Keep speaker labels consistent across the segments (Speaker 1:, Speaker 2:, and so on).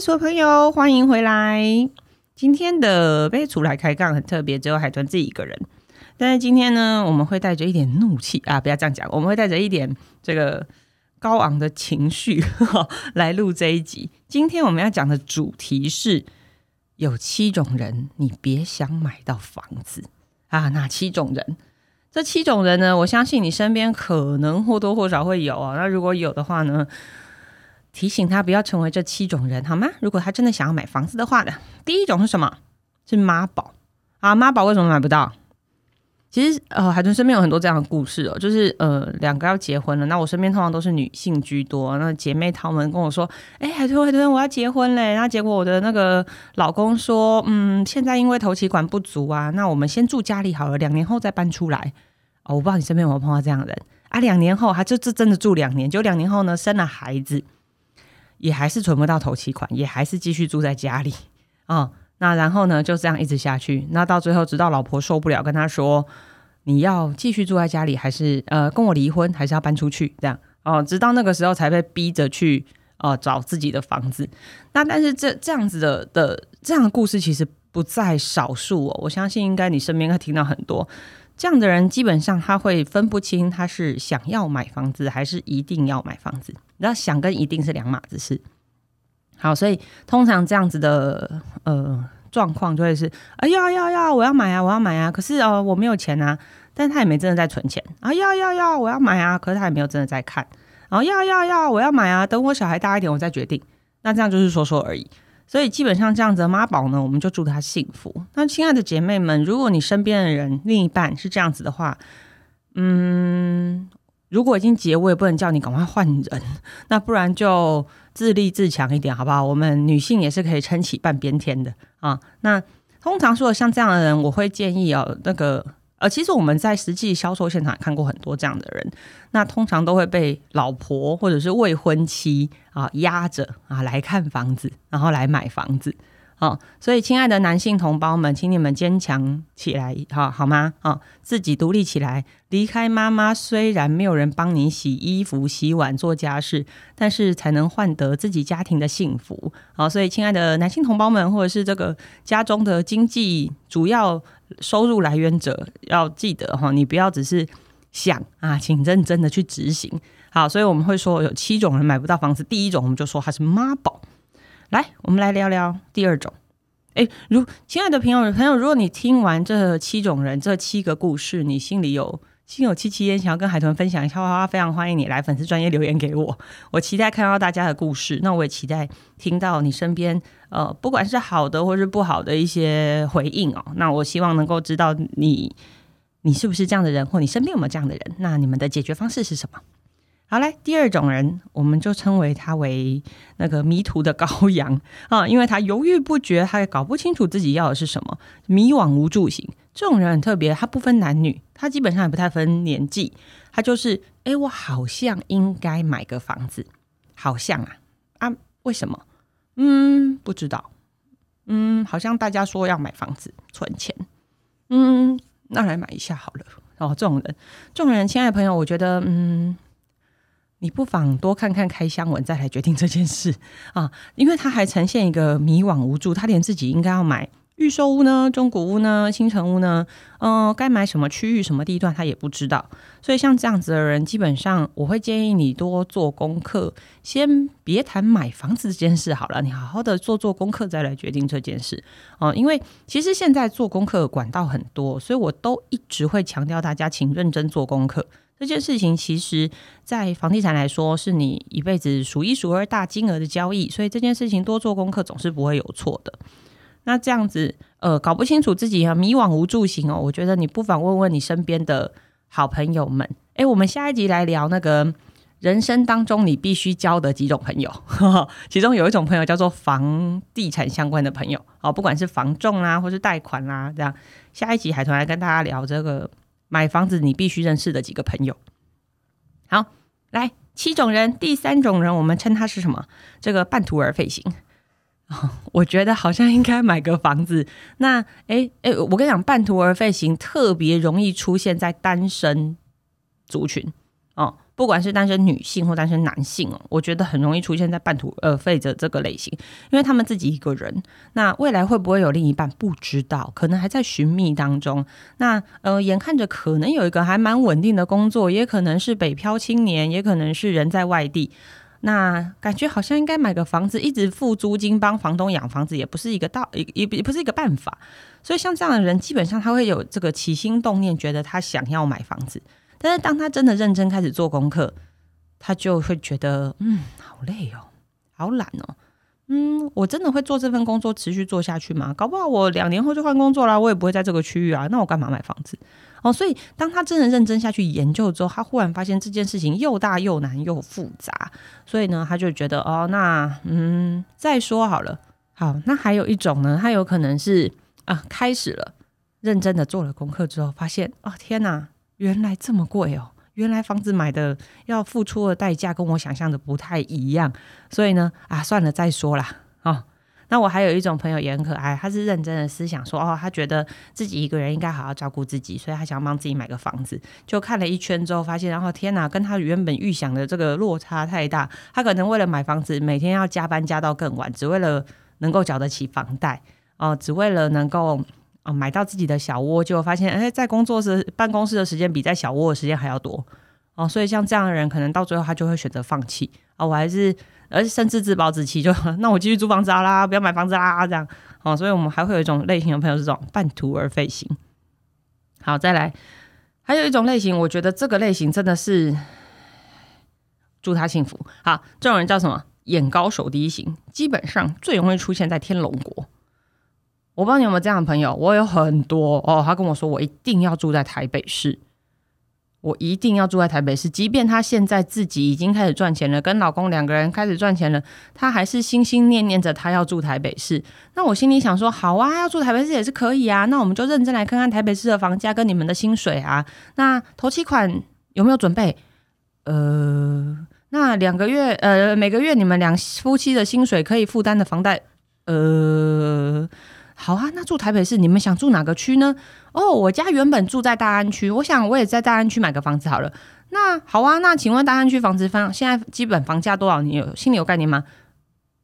Speaker 1: 所有朋友，欢迎回来。今天的杯出来开杠很特别，只有海豚自己一个人。但是今天呢，我们会带着一点怒气啊，不要这样讲，我们会带着一点这个高昂的情绪来录这一集。今天我们要讲的主题是有七种人，你别想买到房子啊！哪七种人？这七种人呢？我相信你身边可能或多或少会有啊。那如果有的话呢？提醒他不要成为这七种人，好吗？如果他真的想要买房子的话呢？第一种是什么？是妈宝啊！妈宝为什么买不到？其实呃，海豚身边有很多这样的故事哦，就是呃，两个要结婚了，那我身边通常都是女性居多。那姐妹她们跟我说：“哎，海豚海豚，我要结婚嘞！”那结果我的那个老公说：“嗯，现在因为头期款不足啊，那我们先住家里好了，两年后再搬出来。”哦，我不知道你身边有没有碰到这样的人啊？两年后，他就这真的住两年，就两年后呢，生了孩子。也还是存不到头期款，也还是继续住在家里啊。那然后呢，就这样一直下去。那到最后，直到老婆受不了，跟他说：“你要继续住在家里，还是呃跟我离婚，还是要搬出去？”这样哦，直到那个时候才被逼着去呃找自己的房子。那但是这这样子的的这样的故事其实不在少数哦。我相信应该你身边会听到很多这样的人，基本上他会分不清他是想要买房子还是一定要买房子。那想跟一定是两码子事，好，所以通常这样子的呃状况就会是，哎呀要要我要买啊，我要买啊，可是哦我没有钱啊，但他也没真的在存钱。啊，要要要我要买啊，可是他也没有真的在看，然后要要要我要买啊，等我小孩大一点我再决定，那这样就是说说而已，所以基本上这样子的妈宝呢，我们就祝他幸福。那亲爱的姐妹们，如果你身边的人另一半是这样子的话，嗯。如果已经结，我也不能叫你赶快换人，那不然就自立自强一点，好不好？我们女性也是可以撑起半边天的啊。那通常说像这样的人，我会建议哦，那个呃，其实我们在实际销售现场看过很多这样的人，那通常都会被老婆或者是未婚妻啊压着啊来看房子，然后来买房子。哦，所以亲爱的男性同胞们，请你们坚强起来，好好吗？啊，自己独立起来，离开妈妈。虽然没有人帮你洗衣服、洗碗、做家事，但是才能换得自己家庭的幸福。好，所以亲爱的男性同胞们，或者是这个家中的经济主要收入来源者，要记得哈，你不要只是想啊，请认真的去执行。好，所以我们会说有七种人买不到房子，第一种我们就说他是妈宝。来，我们来聊聊第二种。哎，如亲爱的朋友朋友，如果你听完这七种人这七个故事，你心里有心有戚戚焉，想要跟海豚分享一下的话，非常欢迎你来粉丝专业留言给我。我期待看到大家的故事，那我也期待听到你身边呃，不管是好的或是不好的一些回应哦。那我希望能够知道你你是不是这样的人，或你身边有没有这样的人？那你们的解决方式是什么？好嘞，第二种人，我们就称为他为那个迷途的羔羊啊，因为他犹豫不决，他也搞不清楚自己要的是什么，迷惘无助型。这种人很特别，他不分男女，他基本上也不太分年纪，他就是，哎，我好像应该买个房子，好像啊啊，为什么？嗯，不知道，嗯，好像大家说要买房子存钱，嗯，那来买一下好了。哦，这种人，这种人，亲爱的朋友，我觉得，嗯。你不妨多看看开箱文，再来决定这件事啊！因为他还呈现一个迷惘无助，他连自己应该要买预售屋呢、中古屋呢、新城屋呢，嗯，该买什么区域、什么地段，他也不知道。所以像这样子的人，基本上我会建议你多做功课，先别谈买房子这件事好了，你好好的做做功课，再来决定这件事哦。因为其实现在做功课管道很多，所以我都一直会强调大家，请认真做功课。这件事情其实，在房地产来说，是你一辈子数一数二大金额的交易，所以这件事情多做功课总是不会有错的。那这样子，呃，搞不清楚自己迷惘无助型哦，我觉得你不妨问问你身边的好朋友们。诶，我们下一集来聊那个人生当中你必须交的几种朋友，其中有一种朋友叫做房地产相关的朋友哦，不管是房仲啊，或是贷款啦，这样下一集海豚来跟大家聊这个。买房子你必须认识的几个朋友，好，来七种人，第三种人我们称他是什么？这个半途而废型。我觉得好像应该买个房子。那哎哎，我跟你讲，半途而废型特别容易出现在单身族群哦。不管是单身女性或单身男性哦，我觉得很容易出现在半途而废的这个类型，因为他们自己一个人，那未来会不会有另一半不知道，可能还在寻觅当中。那呃，眼看着可能有一个还蛮稳定的工作，也可能是北漂青年，也可能是人在外地。那感觉好像应该买个房子，一直付租金帮房东养房子，也不是一个道，也也不是一个办法。所以像这样的人，基本上他会有这个起心动念，觉得他想要买房子。但是当他真的认真开始做功课，他就会觉得，嗯，好累哦，好懒哦，嗯，我真的会做这份工作持续做下去吗？搞不好我两年后就换工作啦，我也不会在这个区域啊，那我干嘛买房子？哦，所以当他真的认真下去研究之后，他忽然发现这件事情又大又难又复杂，所以呢，他就觉得哦，那嗯，再说好了。好，那还有一种呢，他有可能是啊，开始了认真的做了功课之后，发现啊，天哪，原来这么贵哦，原来房子买的要付出的代价跟我想象的不太一样，所以呢，啊，算了，再说啦。哦。那我还有一种朋友也很可爱，他是认真的思想说，哦，他觉得自己一个人应该好好照顾自己，所以他想要帮自己买个房子。就看了一圈之后，发现，然后天哪，跟他原本预想的这个落差太大。他可能为了买房子，每天要加班加到更晚，只为了能够缴得起房贷哦，只为了能够啊买到自己的小窝。结果发现，哎，在工作时办公室的时间比在小窝的时间还要多哦，所以像这样的人，可能到最后他就会选择放弃啊。我还是。而且甚至自暴自弃，就 那我继续租房子好啦，不要买房子啦，这样哦。所以我们还会有一种类型的朋友是这种半途而废型。好，再来，还有一种类型，我觉得这个类型真的是祝他幸福。好，这种人叫什么？眼高手低型，基本上最容易出现在天龙国。我不知道你有没有这样的朋友，我有很多哦。他跟我说，我一定要住在台北市。我一定要住在台北市，即便她现在自己已经开始赚钱了，跟老公两个人开始赚钱了，她还是心心念念着她要住台北市。那我心里想说，好啊，要住台北市也是可以啊。那我们就认真来看看台北市的房价跟你们的薪水啊。那头期款有没有准备？呃，那两个月，呃，每个月你们两夫妻的薪水可以负担的房贷，呃。好啊，那住台北市，你们想住哪个区呢？哦，我家原本住在大安区，我想我也在大安区买个房子好了。那好啊，那请问大安区房子房现在基本房价多少？你有心里有概念吗？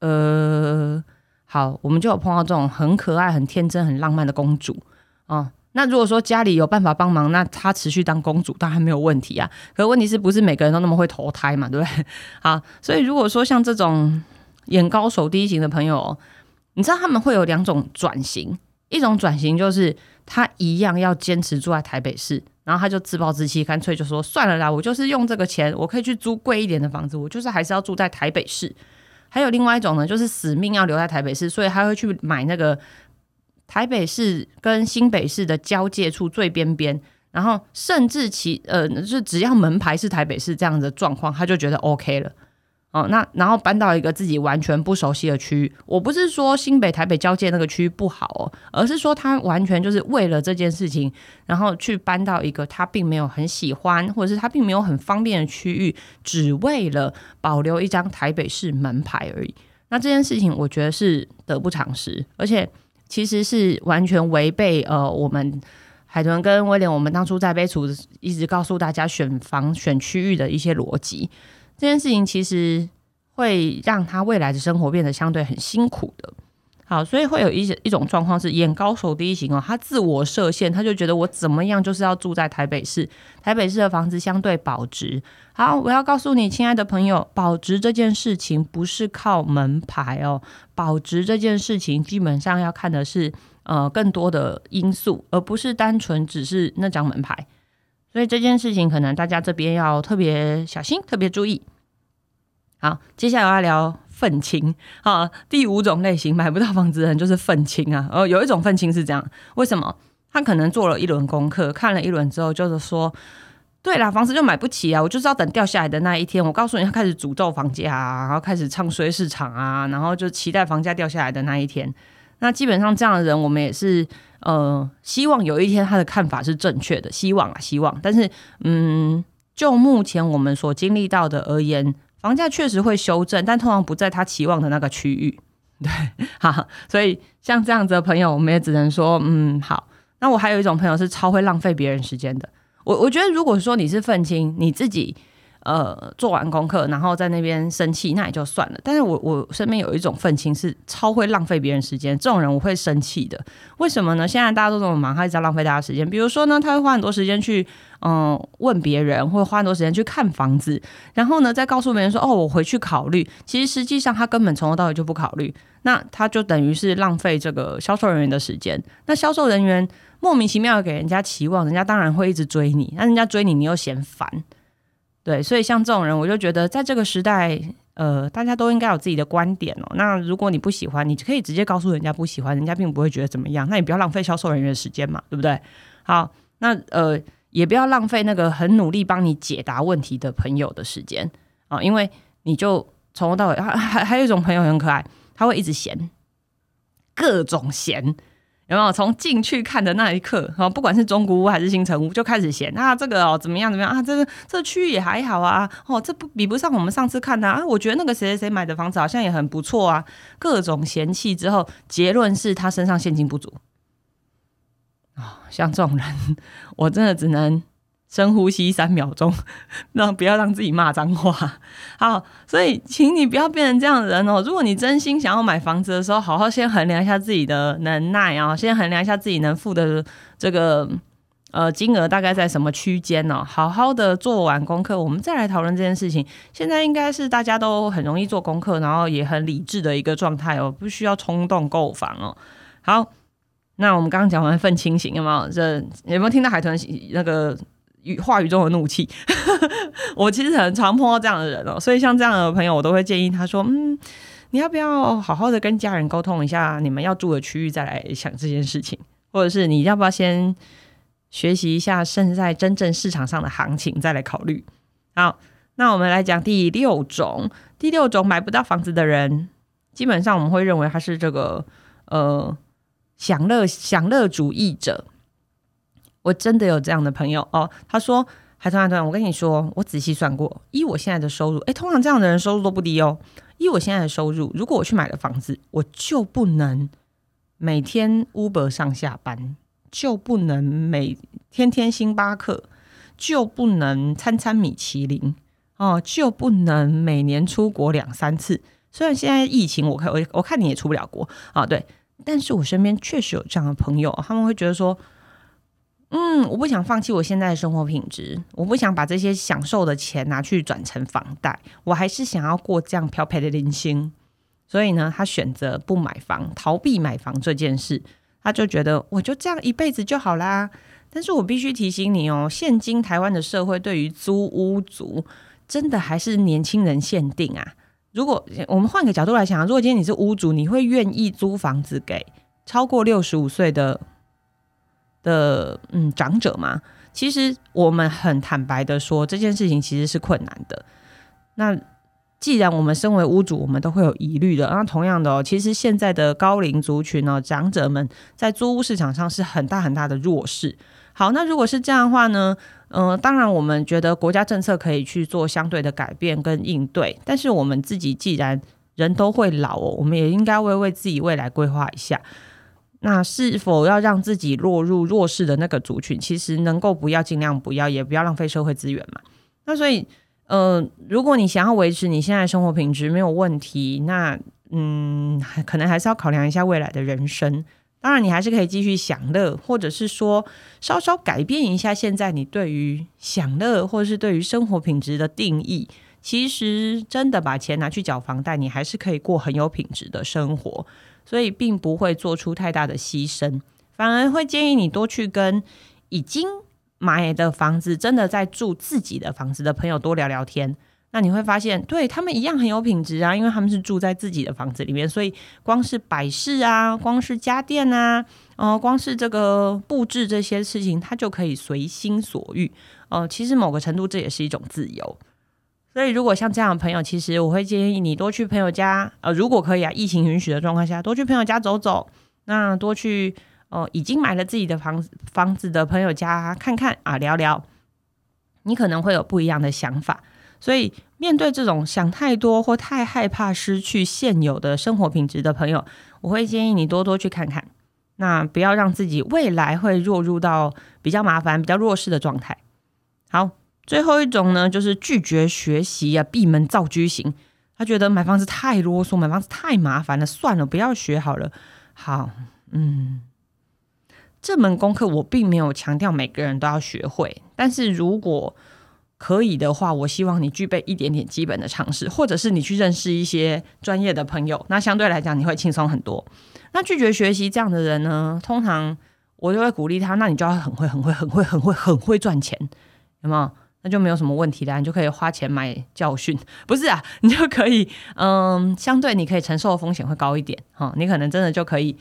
Speaker 1: 呃，好，我们就有碰到这种很可爱、很天真、很浪漫的公主哦。那如果说家里有办法帮忙，那她持续当公主当然没有问题啊。可问题是不是每个人都那么会投胎嘛？对不对？好，所以如果说像这种眼高手低型的朋友。你知道他们会有两种转型，一种转型就是他一样要坚持住在台北市，然后他就自暴自弃，干脆就说算了啦，我就是用这个钱，我可以去租贵一点的房子，我就是还是要住在台北市。还有另外一种呢，就是死命要留在台北市，所以他会去买那个台北市跟新北市的交界处最边边，然后甚至其呃，就只要门牌是台北市这样的状况，他就觉得 OK 了。哦，那然后搬到一个自己完全不熟悉的区域，我不是说新北台北交界那个区域不好哦，而是说他完全就是为了这件事情，然后去搬到一个他并没有很喜欢，或者是他并没有很方便的区域，只为了保留一张台北市门牌而已。那这件事情我觉得是得不偿失，而且其实是完全违背呃我们海豚跟威廉我们当初在杯楚一直告诉大家选房选区域的一些逻辑。这件事情其实会让他未来的生活变得相对很辛苦的。好，所以会有一些一种状况是眼高手低型哦，他自我设限，他就觉得我怎么样就是要住在台北市，台北市的房子相对保值。好，我要告诉你，亲爱的朋友，保值这件事情不是靠门牌哦，保值这件事情基本上要看的是呃更多的因素，而不是单纯只是那张门牌。所以这件事情可能大家这边要特别小心，特别注意。好，接下来我要聊愤青。好，第五种类型买不到房子的人就是愤青啊。哦，有一种愤青是这样，为什么？他可能做了一轮功课，看了一轮之后，就是说，对啦，房子就买不起啊，我就是要等掉下来的那一天。我告诉你，他开始诅咒房价啊，然后开始唱衰市场啊，然后就期待房价掉下来的那一天。那基本上这样的人，我们也是呃，希望有一天他的看法是正确的，希望啊，希望。但是，嗯，就目前我们所经历到的而言。房价确实会修正，但通常不在他期望的那个区域。对，好，所以像这样子的朋友，我们也只能说，嗯，好。那我还有一种朋友是超会浪费别人时间的。我我觉得，如果说你是愤青，你自己呃，做完功课，然后在那边生气，那也就算了。但是我我身边有一种愤青是超会浪费别人时间，这种人我会生气的。为什么呢？现在大家都这么忙，他一直在浪费大家时间。比如说呢，他会花很多时间去嗯问别人，或者花很多时间去看房子，然后呢再告诉别人说哦，我回去考虑。其实实际上他根本从头到尾就不考虑，那他就等于是浪费这个销售人员的时间。那销售人员莫名其妙给人家期望，人家当然会一直追你。那人家追你，你又嫌烦。对，所以像这种人，我就觉得在这个时代，呃，大家都应该有自己的观点哦。那如果你不喜欢，你可以直接告诉人家不喜欢，人家并不会觉得怎么样。那你不要浪费销售人员的时间嘛，对不对？好，那呃，也不要浪费那个很努力帮你解答问题的朋友的时间啊，因为你就从头到尾，还还还有一种朋友很可爱，他会一直嫌，各种嫌。有没有从进去看的那一刻，哈，不管是中古屋还是新城屋，就开始嫌啊，这个哦怎么样怎么样啊，这个这区域也还好啊，哦，这不比不上我们上次看的啊，我觉得那个谁谁谁买的房子好像也很不错啊，各种嫌弃之后，结论是他身上现金不足啊，像这种人，我真的只能。深呼吸三秒钟，那不要让自己骂脏话。好，所以请你不要变成这样的人哦。如果你真心想要买房子的时候，好好先衡量一下自己的能耐啊，先衡量一下自己能付的这个呃金额大概在什么区间呢？好好的做完功课，我们再来讨论这件事情。现在应该是大家都很容易做功课，然后也很理智的一个状态哦，不需要冲动购房哦。好，那我们刚刚讲完愤青型，有没有？这有没有听到海豚那个？语话语中的怒气，我其实很常碰到这样的人哦，所以像这样的朋友，我都会建议他说：“嗯，你要不要好好的跟家人沟通一下，你们要住的区域再来想这件事情，或者是你要不要先学习一下现在真正市场上的行情再来考虑？”好，那我们来讲第六种，第六种买不到房子的人，基本上我们会认为他是这个呃享乐享乐主义者。我真的有这样的朋友哦，他说：“海豚海豚，我跟你说，我仔细算过，依我现在的收入，诶，通常这样的人收入都不低哦。依我现在的收入，如果我去买了房子，我就不能每天 Uber 上下班，就不能每天天星巴克，就不能餐餐米其林哦，就不能每年出国两三次。虽然现在疫情，我看我我看你也出不了国啊，对，但是我身边确实有这样的朋友，他们会觉得说。”嗯，我不想放弃我现在的生活品质，我不想把这些享受的钱拿去转成房贷，我还是想要过这样漂泊的人生。所以呢，他选择不买房，逃避买房这件事，他就觉得我就这样一辈子就好啦。但是我必须提醒你哦，现今台湾的社会对于租屋族真的还是年轻人限定啊。如果我们换个角度来想，如果今天你是屋主，你会愿意租房子给超过六十五岁的？的嗯，长者嘛，其实我们很坦白的说，这件事情其实是困难的。那既然我们身为屋主，我们都会有疑虑的。那同样的哦，其实现在的高龄族群呢，长者们在租屋市场上是很大很大的弱势。好，那如果是这样的话呢，嗯，当然我们觉得国家政策可以去做相对的改变跟应对，但是我们自己既然人都会老哦，我们也应该为为自己未来规划一下。那是否要让自己落入弱势的那个族群？其实能够不要，尽量不要，也不要浪费社会资源嘛。那所以，呃，如果你想要维持你现在生活品质没有问题，那嗯，可能还是要考量一下未来的人生。当然，你还是可以继续享乐，或者是说稍稍改变一下现在你对于享乐或者是对于生活品质的定义。其实，真的把钱拿去缴房贷，你还是可以过很有品质的生活。所以并不会做出太大的牺牲，反而会建议你多去跟已经买的房子、真的在住自己的房子的朋友多聊聊天。那你会发现，对他们一样很有品质啊，因为他们是住在自己的房子里面，所以光是摆饰啊，光是家电啊，呃，光是这个布置这些事情，他就可以随心所欲。哦，其实某个程度这也是一种自由。所以，如果像这样的朋友，其实我会建议你多去朋友家，呃，如果可以啊，疫情允许的状况下，多去朋友家走走，那多去哦，已经买了自己的房子房子的朋友家看看啊，聊聊，你可能会有不一样的想法。所以，面对这种想太多或太害怕失去现有的生活品质的朋友，我会建议你多多去看看，那不要让自己未来会落入到比较麻烦、比较弱势的状态。好。最后一种呢，就是拒绝学习啊，闭门造车型。他觉得买房子太啰嗦，买房子太麻烦了，算了，不要学好了。好，嗯，这门功课我并没有强调每个人都要学会，但是如果可以的话，我希望你具备一点点基本的常识，或者是你去认识一些专业的朋友，那相对来讲你会轻松很多。那拒绝学习这样的人呢，通常我就会鼓励他，那你就要很会、很会、很会、很会、很会赚钱，有没有？那就没有什么问题啦，你就可以花钱买教训，不是啊？你就可以，嗯，相对你可以承受的风险会高一点，哈，你可能真的就可以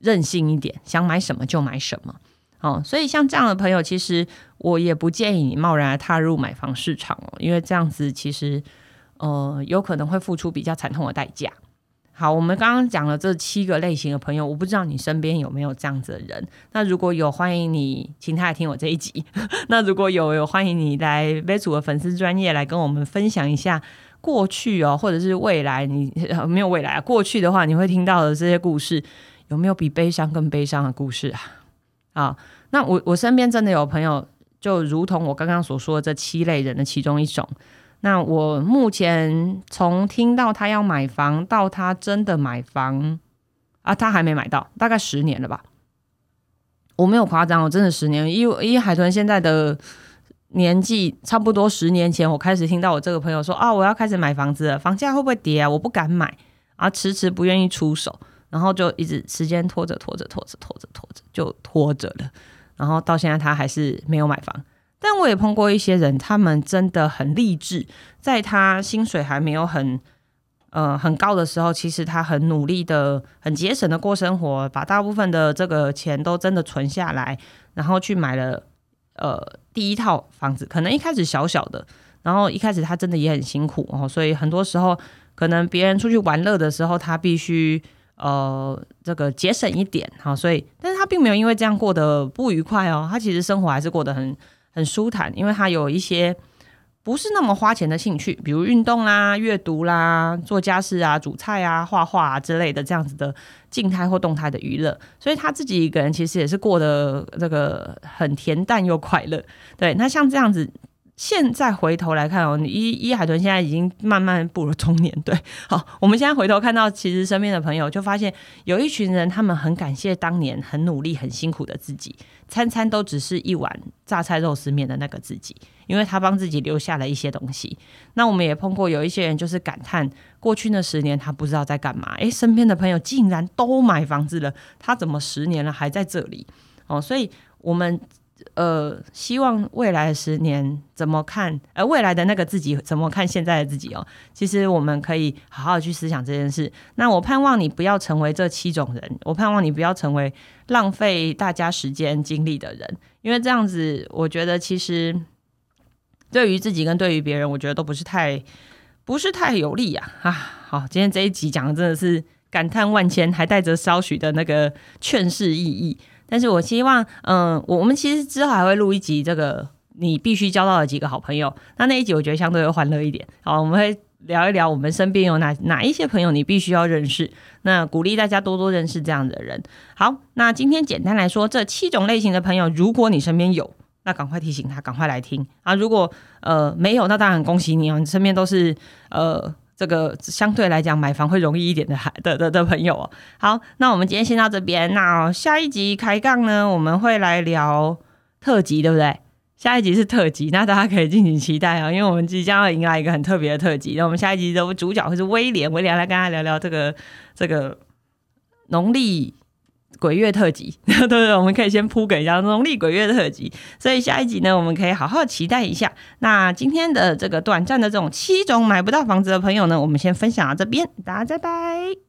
Speaker 1: 任性一点，想买什么就买什么，哦，所以像这样的朋友，其实我也不建议你贸然踏入买房市场哦，因为这样子其实，呃，有可能会付出比较惨痛的代价。好，我们刚刚讲了这七个类型的朋友，我不知道你身边有没有这样子的人。那如果有，欢迎你请他来听我这一集。那如果有，有欢迎你来杯楚的粉丝专业来跟我们分享一下过去哦，或者是未来。你没有未来，过去的话你会听到的这些故事，有没有比悲伤更悲伤的故事啊？啊，那我我身边真的有朋友，就如同我刚刚所说的这七类人的其中一种。那我目前从听到他要买房到他真的买房啊，他还没买到，大概十年了吧。我没有夸张，我真的十年。因为因为海豚现在的年纪差不多十年前，我开始听到我这个朋友说啊，我要开始买房子了，房价会不会跌啊？我不敢买啊，迟迟不愿意出手，然后就一直时间拖着拖着拖着拖着拖着就拖着了，然后到现在他还是没有买房。但我也碰过一些人，他们真的很励志，在他薪水还没有很呃很高的时候，其实他很努力的、很节省的过生活，把大部分的这个钱都真的存下来，然后去买了呃第一套房子。可能一开始小小的，然后一开始他真的也很辛苦哦，所以很多时候可能别人出去玩乐的时候，他必须呃这个节省一点哈，所以但是他并没有因为这样过得不愉快哦，他其实生活还是过得很。很舒坦，因为他有一些不是那么花钱的兴趣，比如运动啦、阅读啦、做家事啊、煮菜啊、画画啊之类的这样子的静态或动态的娱乐，所以他自己一个人其实也是过得这个很恬淡又快乐。对，那像这样子。现在回头来看哦，伊伊海豚现在已经慢慢步入中年。对，好，我们现在回头看到，其实身边的朋友就发现有一群人，他们很感谢当年很努力、很辛苦的自己，餐餐都只是一碗榨菜肉丝面的那个自己，因为他帮自己留下了一些东西。那我们也碰过有一些人，就是感叹过去那十年他不知道在干嘛。诶，身边的朋友竟然都买房子了，他怎么十年了还在这里？哦，所以我们。呃，希望未来十年怎么看？呃，未来的那个自己怎么看现在的自己哦？其实我们可以好好去思想这件事。那我盼望你不要成为这七种人，我盼望你不要成为浪费大家时间精力的人，因为这样子，我觉得其实对于自己跟对于别人，我觉得都不是太不是太有利呀。啊，好，今天这一集讲的真的是感叹万千，还带着稍许的那个劝世意义。但是我希望，嗯，我们其实之后还会录一集，这个你必须交到的几个好朋友。那那一集我觉得相对会欢乐一点。好，我们会聊一聊我们身边有哪哪一些朋友你必须要认识。那鼓励大家多多认识这样的人。好，那今天简单来说，这七种类型的朋友，如果你身边有，那赶快提醒他，赶快来听啊。如果呃没有，那当然恭喜你哦，你身边都是呃。这个相对来讲买房会容易一点的孩的的的朋友哦，好，那我们今天先到这边。那下一集开杠呢，我们会来聊特辑，对不对？下一集是特辑，那大家可以敬请期待啊，因为我们即将要迎来一个很特别的特辑。那我们下一集的主角会是威廉，威廉来跟大家聊聊这个这个农历。鬼月特辑，对 对，我们可以先铺给一下农历鬼月特辑，所以下一集呢，我们可以好好期待一下。那今天的这个短暂的这种七种买不到房子的朋友呢，我们先分享到这边，大家拜拜。